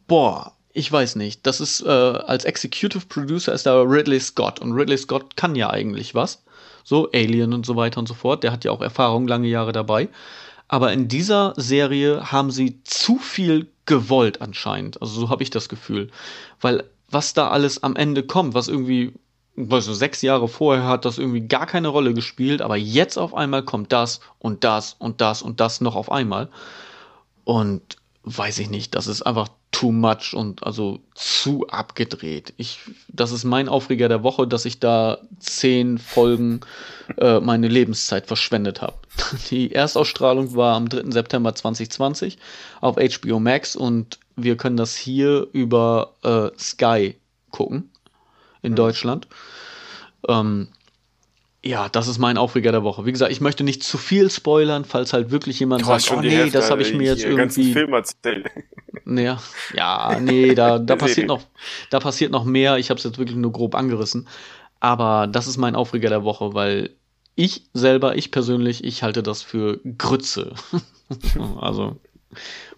S1: boah, ich weiß nicht. Das ist, äh, als Executive Producer ist da Ridley Scott. Und Ridley Scott kann ja eigentlich was. So, Alien und so weiter und so fort. Der hat ja auch Erfahrung lange Jahre dabei. Aber in dieser Serie haben sie zu viel gewollt anscheinend. Also so habe ich das Gefühl. Weil was da alles am Ende kommt, was irgendwie, weißt du, sechs Jahre vorher hat das irgendwie gar keine Rolle gespielt, aber jetzt auf einmal kommt das und das und das und das noch auf einmal. Und weiß ich nicht, das ist einfach too much und also zu abgedreht. Ich, das ist mein Aufreger der Woche, dass ich da zehn Folgen äh, meine Lebenszeit verschwendet habe. Die Erstausstrahlung war am 3. September 2020 auf HBO Max und wir können das hier über äh, Sky gucken in mhm. Deutschland. Ähm, ja, das ist mein Aufreger der Woche. Wie gesagt, ich möchte nicht zu viel spoilern, falls halt wirklich jemand
S2: du sagt, oh nee, Hälfte, das habe ich mir jetzt irgendwie. Film erzählt.
S1: Ja, ja, nee, da, da passiert noch, da passiert noch mehr. Ich habe es jetzt wirklich nur grob angerissen. Aber das ist mein Aufreger der Woche, weil ich selber, ich persönlich, ich halte das für Grütze. also,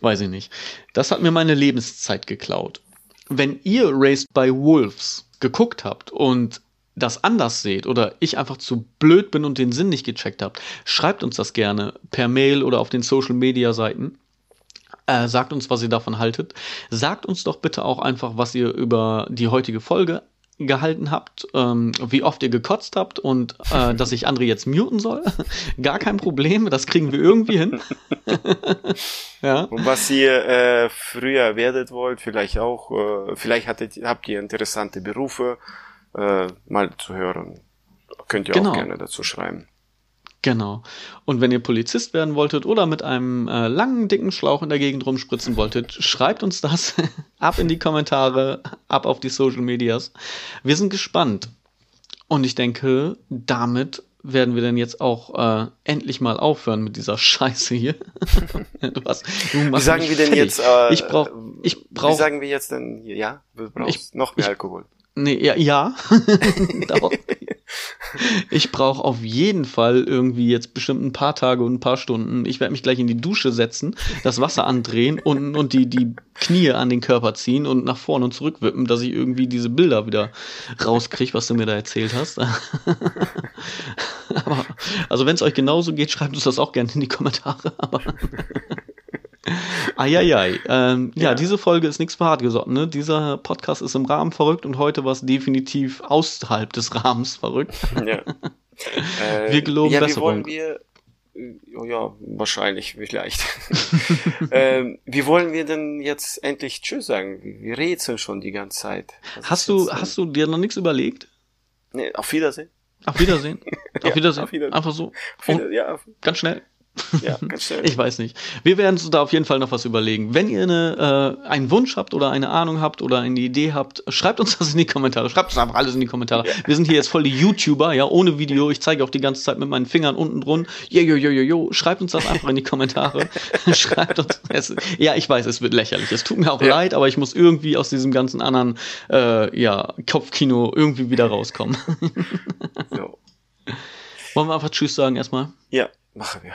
S1: weiß ich nicht. Das hat mir meine Lebenszeit geklaut. Wenn ihr Raised by Wolves geguckt habt und das anders seht oder ich einfach zu blöd bin und den Sinn nicht gecheckt habt, schreibt uns das gerne per Mail oder auf den Social Media Seiten. Äh, sagt uns, was ihr davon haltet. Sagt uns doch bitte auch einfach, was ihr über die heutige Folge gehalten habt, ähm, wie oft ihr gekotzt habt und äh, dass ich André jetzt muten soll. Gar kein Problem, das kriegen wir irgendwie hin.
S2: ja. Und was ihr äh, früher werdet wollt, vielleicht auch, äh, vielleicht hattet, habt ihr interessante Berufe, äh, mal zu hören. Könnt ihr genau. auch gerne dazu schreiben.
S1: Genau. Und wenn ihr Polizist werden wolltet oder mit einem äh, langen, dicken Schlauch in der Gegend rumspritzen wolltet, schreibt uns das ab in die Kommentare, ab auf die Social Medias. Wir sind gespannt. Und ich denke, damit werden wir denn jetzt auch äh, endlich mal aufhören mit dieser Scheiße hier.
S2: du hast, du wie sagen wir denn jetzt? Äh,
S1: ich brauch, ich brauch.
S2: Wie sagen wir jetzt denn? Ja, du brauchst ich, noch mehr ich, Alkohol.
S1: Nee, ja, ja. ich brauche auf jeden Fall irgendwie jetzt bestimmt ein paar Tage und ein paar Stunden. Ich werde mich gleich in die Dusche setzen, das Wasser andrehen und, und die, die Knie an den Körper ziehen und nach vorne und zurück wippen, dass ich irgendwie diese Bilder wieder rauskriege, was du mir da erzählt hast. Aber, also wenn es euch genauso geht, schreibt uns das auch gerne in die Kommentare. Aber Eieiei. Ähm, ja. ja, diese Folge ist nichts für hartgesotten. Ne? Dieser Podcast ist im Rahmen verrückt und heute war es definitiv außerhalb des Rahmens verrückt. Ja.
S2: Äh, wir geloben ja, Besserung. Wie wollen wir, oh ja, wahrscheinlich, vielleicht. ähm, wie wollen wir denn jetzt endlich Tschüss sagen? Wir rätseln schon die ganze Zeit.
S1: Was hast du, hast du dir noch nichts überlegt?
S2: Nee, auf Wiedersehen.
S1: Auf Wiedersehen. Auf, ja, Wiedersehen. auf Wiedersehen. Einfach so. Auf Wiedersehen. Ja, ganz schnell. Ja, ganz ich weiß nicht. Wir werden uns da auf jeden Fall noch was überlegen. Wenn ihr eine, äh, einen Wunsch habt oder eine Ahnung habt oder eine Idee habt, schreibt uns das in die Kommentare. Schreibt uns einfach alles in die Kommentare. Ja. Wir sind hier jetzt voll die YouTuber, ja, ohne Video. Ich zeige auch die ganze Zeit mit meinen Fingern unten drun. Jo, jo, jo, jo, jo. Schreibt uns das einfach in die Kommentare. schreibt uns. Es, ja, ich weiß, es wird lächerlich. Es tut mir auch ja. leid, aber ich muss irgendwie aus diesem ganzen anderen äh, ja, Kopfkino irgendwie wieder rauskommen. so. Wollen wir einfach Tschüss sagen erstmal?
S2: Ja, machen wir.